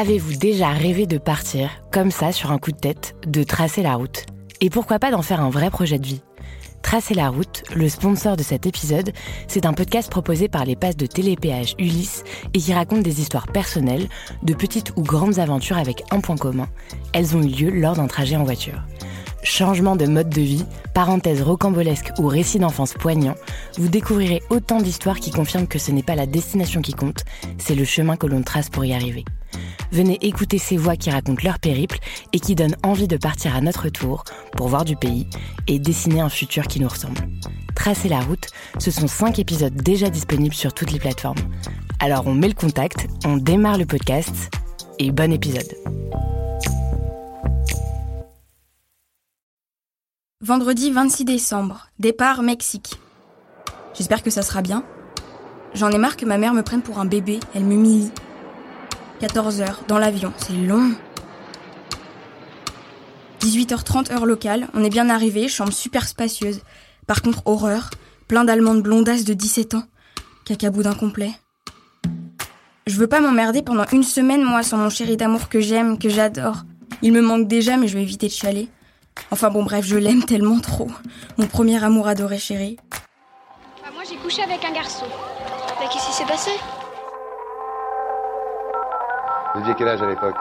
Avez-vous déjà rêvé de partir, comme ça, sur un coup de tête, de tracer la route? Et pourquoi pas d'en faire un vrai projet de vie? Tracer la route, le sponsor de cet épisode, c'est un podcast proposé par les passes de télépéage Ulysse et qui raconte des histoires personnelles, de petites ou grandes aventures avec un point commun. Elles ont eu lieu lors d'un trajet en voiture. Changement de mode de vie, parenthèse rocambolesque ou récit d'enfance poignant, vous découvrirez autant d'histoires qui confirment que ce n'est pas la destination qui compte, c'est le chemin que l'on trace pour y arriver. Venez écouter ces voix qui racontent leur périple et qui donnent envie de partir à notre tour pour voir du pays et dessiner un futur qui nous ressemble. Tracer la route, ce sont 5 épisodes déjà disponibles sur toutes les plateformes. Alors on met le contact, on démarre le podcast et bon épisode. Vendredi 26 décembre, départ Mexique. J'espère que ça sera bien. J'en ai marre que ma mère me prenne pour un bébé, elle m'humilie. 14 heures, dans l'avion, c'est long. 18h30 heure locale, on est bien arrivé, chambre super spacieuse. Par contre, horreur, plein d'allemandes blondasses de 17 ans. Cacaboudin complet. Je veux pas m'emmerder pendant une semaine, moi, sans mon chéri d'amour que j'aime, que j'adore. Il me manque déjà, mais je vais éviter de chialer. Enfin bon, bref, je l'aime tellement trop. Mon premier amour adoré, chéri. Bah, moi, j'ai couché avec un garçon. Mais qu'est-ce qui s'est passé? Vous aviez quel âge à l'époque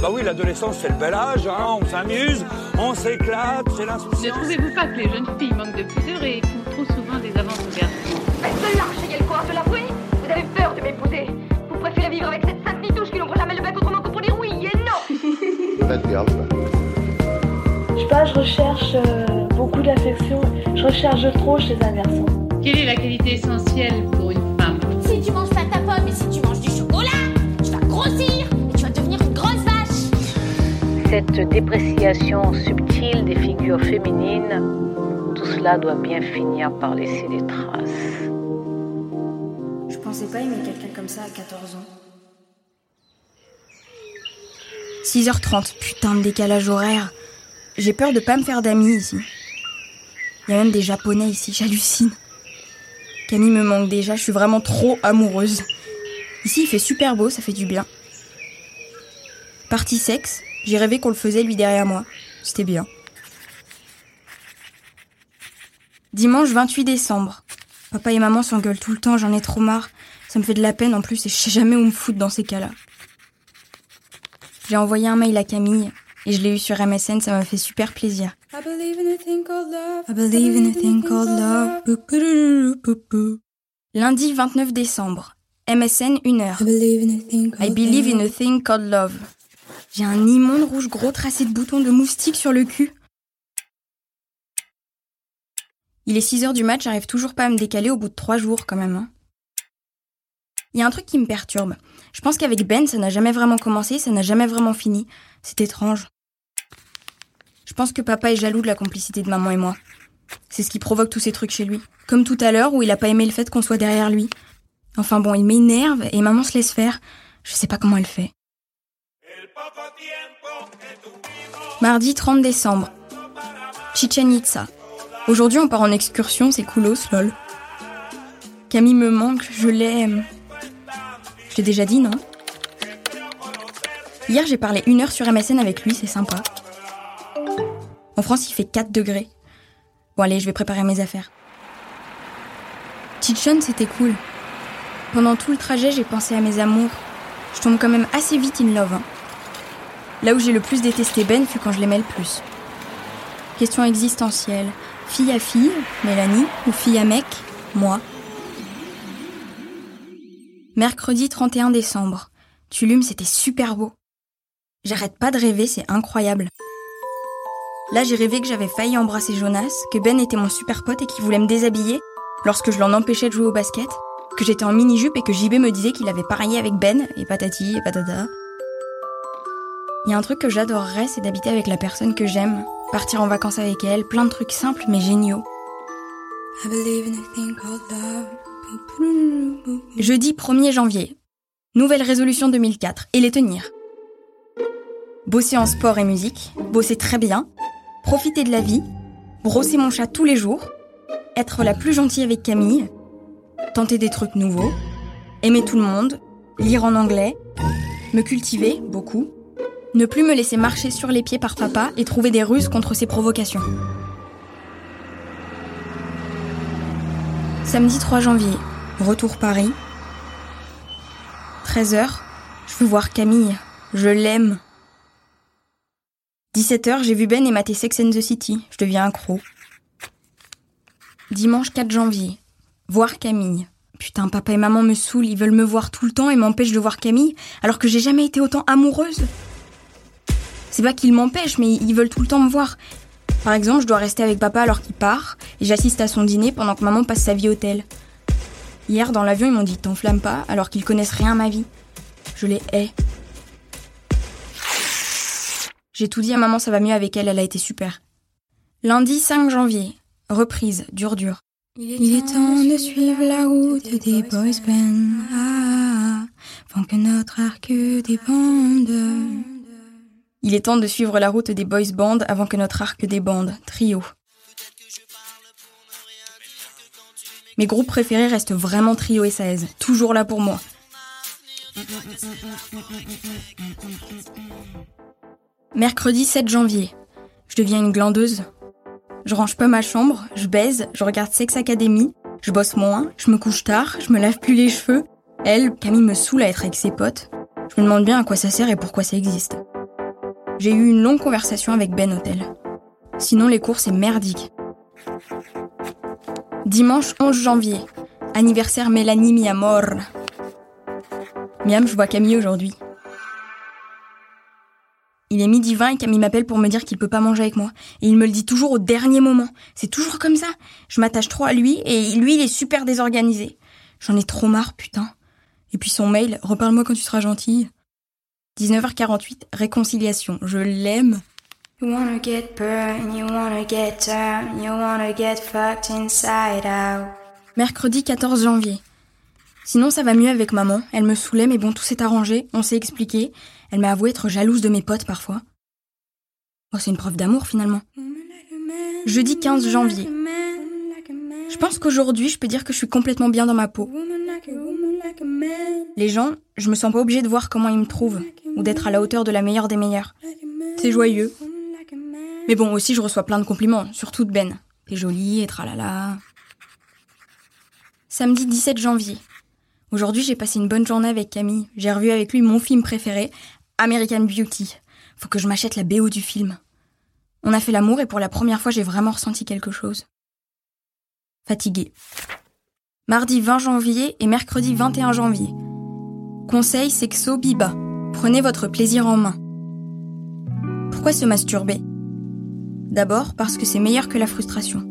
Bah oui, l'adolescence, c'est le bel âge, hein, on s'amuse, on s'éclate, c'est Ne l'insouciance. trouvez-vous pas que les jeunes filles manquent de pudeur et font trop souvent des avances aux garçons Mais de lâche, ayez le courage de l'avouer Vous avez peur de m'épouser Vous préférez vivre avec cette sainte nitouche qui n'ouvre jamais le bec autrement que pour dire oui et non Bad girl, quoi. Je sais pas, je recherche euh, beaucoup d'affection. Je recherche trop chez un garçon. Quelle est la qualité essentielle et si tu manges du chocolat, tu vas grossir et tu vas devenir une grosse vache. Cette dépréciation subtile des figures féminines, tout cela doit bien finir par laisser des traces. Je pensais pas aimer quelqu'un comme ça à 14 ans. 6h30, putain de décalage horaire. J'ai peur de pas me faire d'amis ici. Il y a même des japonais ici, j'hallucine. Camille me manque déjà, je suis vraiment trop amoureuse. Ici il fait super beau, ça fait du bien. Partie sexe, j'ai rêvé qu'on le faisait lui derrière moi. C'était bien. Dimanche 28 décembre. Papa et maman s'engueulent tout le temps, j'en ai trop marre. Ça me fait de la peine en plus et je sais jamais où me foutre dans ces cas-là. J'ai envoyé un mail à Camille et je l'ai eu sur MSN, ça m'a fait super plaisir. I believe in a thing called love. I believe in a thing called love. Lundi 29 décembre. MSN 1 heure. I believe in a thing called love. J'ai un immonde rouge gros tracé de boutons de moustique sur le cul. Il est 6 heures du match, j'arrive toujours pas à me décaler au bout de 3 jours quand même. hein. Il y a un truc qui me perturbe. Je pense qu'avec Ben, ça n'a jamais vraiment commencé, ça n'a jamais vraiment fini. C'est étrange. Je pense que papa est jaloux de la complicité de maman et moi. C'est ce qui provoque tous ces trucs chez lui. Comme tout à l'heure où il a pas aimé le fait qu'on soit derrière lui. Enfin bon, il m'énerve et maman se laisse faire. Je sais pas comment elle fait. Mardi 30 décembre. Chichen Itza. Aujourd'hui, on part en excursion, c'est coolos, lol. Camille me manque, je l'aime. Je l'ai déjà dit, non? Hier, j'ai parlé une heure sur MSN avec lui, c'est sympa. En France, il fait 4 degrés. Bon, allez, je vais préparer mes affaires. Chichen, c'était cool. Pendant tout le trajet, j'ai pensé à mes amours. Je tombe quand même assez vite in love. hein. Là où j'ai le plus détesté Ben fut quand je l'aimais le plus. Question existentielle. Fille à fille, Mélanie, ou fille à mec, moi? Mercredi 31 décembre. Tulum, c'était super beau. J'arrête pas de rêver, c'est incroyable. Là, j'ai rêvé que j'avais failli embrasser Jonas, que Ben était mon super pote et qu'il voulait me déshabiller, lorsque je l'en empêchais de jouer au basket, que j'étais en mini-jupe et que JB me disait qu'il avait pareillé avec Ben, et patati, et patata. Il y a un truc que j'adorerais, c'est d'habiter avec la personne que j'aime, partir en vacances avec elle, plein de trucs simples mais géniaux. Jeudi 1er janvier. Nouvelle résolution 2004 et les tenir. Bosser en sport et musique, bosser très bien, profiter de la vie, brosser mon chat tous les jours, être la plus gentille avec Camille, tenter des trucs nouveaux, aimer tout le monde, lire en anglais, me cultiver beaucoup, ne plus me laisser marcher sur les pieds par papa et trouver des ruses contre ses provocations. Samedi 3 janvier, retour Paris. 13h, je veux voir Camille, je l'aime. 17h, j'ai vu Ben et maté Sex and the City, je deviens accro. Dimanche 4 janvier, voir Camille. Putain, papa et maman me saoulent, ils veulent me voir tout le temps et m'empêchent de voir Camille, alors que j'ai jamais été autant amoureuse. C'est pas qu'ils m'empêchent, mais ils veulent tout le temps me voir. Par exemple, je dois rester avec papa alors qu'il part, et j'assiste à son dîner pendant que maman passe sa vie au tel. Hier, dans l'avion, ils m'ont dit T'enflamme pas, alors qu'ils connaissent rien à ma vie. Je les hais. J'ai tout dit à maman, ça va mieux avec elle, elle a été super. Lundi 5 janvier, reprise, dur dur. Il est temps de suivre la route des boys band, ah, avant que notre arc débande. Il est temps de suivre la route des boys band avant que notre arc débande, trio. Mes groupes préférés restent vraiment Trio et Saez, toujours là pour moi. Mercredi 7 janvier. Je deviens une glandeuse. Je range pas ma chambre, je baise, je regarde Sex Academy, je bosse moins, je me couche tard, je me lave plus les cheveux. Elle, Camille me saoule à être avec ses potes. Je me demande bien à quoi ça sert et pourquoi ça existe. J'ai eu une longue conversation avec Ben Hotel. Sinon, les cours, c'est merdique. Dimanche 11 janvier. Anniversaire Mélanie mi amor. Miam, je vois Camille aujourd'hui. Il est midi 20 et Camille m'appelle pour me dire qu'il peut pas manger avec moi. Et il me le dit toujours au dernier moment. C'est toujours comme ça. Je m'attache trop à lui et lui, il est super désorganisé. J'en ai trop marre, putain. Et puis son mail, reparle-moi quand tu seras gentille. 19h48, réconciliation. Je l'aime. You wanna get burned, you wanna get turned, you wanna get fucked inside out. Mercredi 14 janvier. Sinon, ça va mieux avec maman. Elle me saoulait, mais bon, tout s'est arrangé, on s'est expliqué. Elle m'a avoué être jalouse de mes potes parfois. Oh, c'est une preuve d'amour finalement. Jeudi 15 janvier. Je pense qu'aujourd'hui, je peux dire que je suis complètement bien dans ma peau. Les gens, je me sens pas obligée de voir comment ils me trouvent, ou d'être à la hauteur de la meilleure des meilleures. C'est joyeux. Mais bon, aussi, je reçois plein de compliments, surtout de Ben. T'es jolie, et tralala. Samedi 17 janvier. Aujourd'hui, j'ai passé une bonne journée avec Camille. J'ai revu avec lui mon film préféré, American Beauty. Faut que je m'achète la BO du film. On a fait l'amour et pour la première fois, j'ai vraiment ressenti quelque chose. Fatiguée. Mardi 20 janvier et mercredi 21 janvier. Conseil sexo biba. Prenez votre plaisir en main. Pourquoi se masturber? D'abord parce que c'est meilleur que la frustration.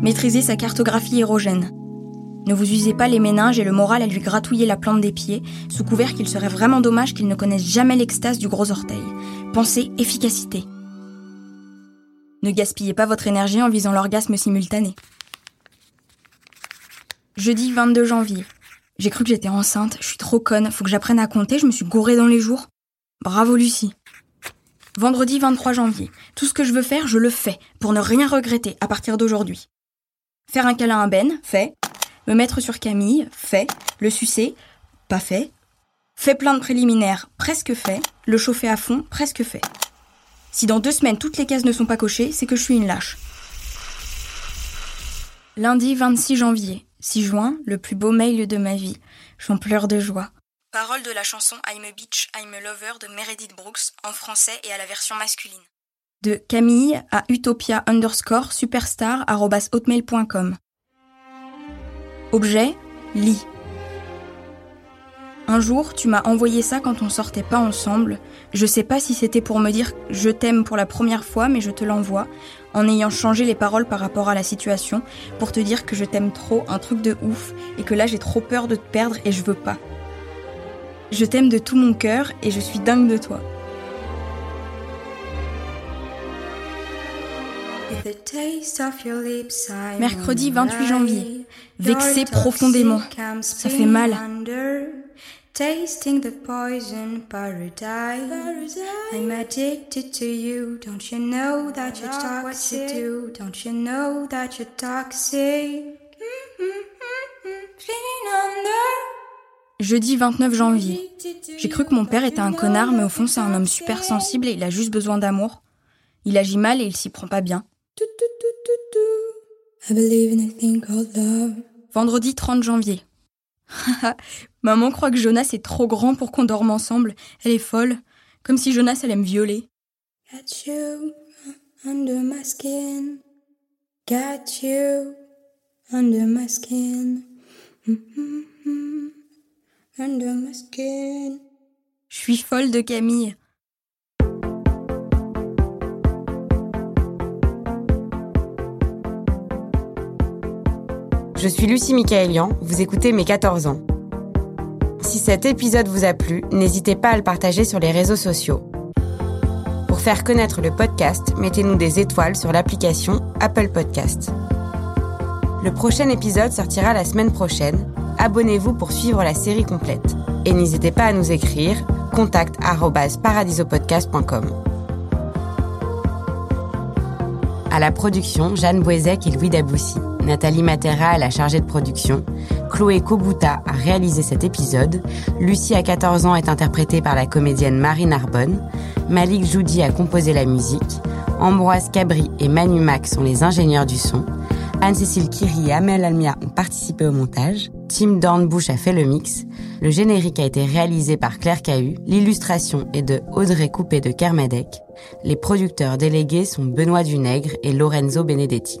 Maîtrisez sa cartographie érogène. Ne vous usez pas les méninges et le moral à lui gratouiller la plante des pieds, sous couvert qu'il serait vraiment dommage qu'il ne connaisse jamais l'extase du gros orteil. Pensez efficacité. Ne gaspillez pas votre énergie en visant l'orgasme simultané. Jeudi 22 janvier. J'ai cru que j'étais enceinte, je suis trop conne, faut que j'apprenne à compter, je me suis gourée dans les jours. Bravo Lucie. Vendredi 23 janvier. Tout ce que je veux faire, je le fais, pour ne rien regretter à partir d'aujourd'hui. Faire un câlin à Ben, fait. Me mettre sur Camille, fait. Le sucer, pas fait. Fait plein de préliminaires, presque fait. Le chauffer à fond, presque fait. Si dans deux semaines toutes les cases ne sont pas cochées, c'est que je suis une lâche. Lundi 26 janvier. 6 juin, le plus beau mail de ma vie. J'en pleure de joie. Parole de la chanson I'm a Bitch, I'm a Lover de Meredith Brooks en français et à la version masculine. De Camille à utopia underscore superstar hotmail.com. Objet, lit. Un jour, tu m'as envoyé ça quand on sortait pas ensemble. Je sais pas si c'était pour me dire je t'aime pour la première fois, mais je te l'envoie. en ayant changé les paroles par rapport à la situation pour te dire que je t'aime trop, un truc de ouf, et que là j'ai trop peur de te perdre et je veux pas. Je t'aime de tout mon cœur et je suis dingue de toi. Mercredi 28 janvier. Vexé profondément. Ça fait mal. Tasting the poison paradise. I'm addicted to you. Don't you know that you're toxic? too? Don't you know that you're toxic? Jeudi 29 janvier. J'ai cru que mon père était un connard, mais au fond c'est un homme super sensible et il a juste besoin d'amour. Il agit mal et il s'y prend pas bien. Vendredi 30 janvier. Maman croit que Jonas est trop grand pour qu'on dorme ensemble. Elle est folle. Comme si Jonas allait me violer. Got you under my skin. Got you under my skin. Under my skin. Je suis folle de Camille. Je suis Lucie Michaelian, vous écoutez Mes 14 ans. Si cet épisode vous a plu, n'hésitez pas à le partager sur les réseaux sociaux. Pour faire connaître le podcast, mettez-nous des étoiles sur l'application Apple Podcast. Le prochain épisode sortira la semaine prochaine. Abonnez-vous pour suivre la série complète. Et n'hésitez pas à nous écrire contact@paradisopodcast.com. À la production, Jeanne Boisec et Louis Daboussi. Nathalie Matera est la chargée de production. Chloé Kobuta a réalisé cet épisode. Lucie, à 14 ans, est interprétée par la comédienne Marie Narbonne. Malik Joudi a composé la musique. Ambroise Cabri et Manu Mac sont les ingénieurs du son. Anne-Cécile Kiri et Amel Almia ont participé au montage. Tim Dornbush a fait le mix. Le générique a été réalisé par Claire Cahu. L'illustration est de Audrey Coupé de Kermadec. Les producteurs délégués sont Benoît Dunègre et Lorenzo Benedetti.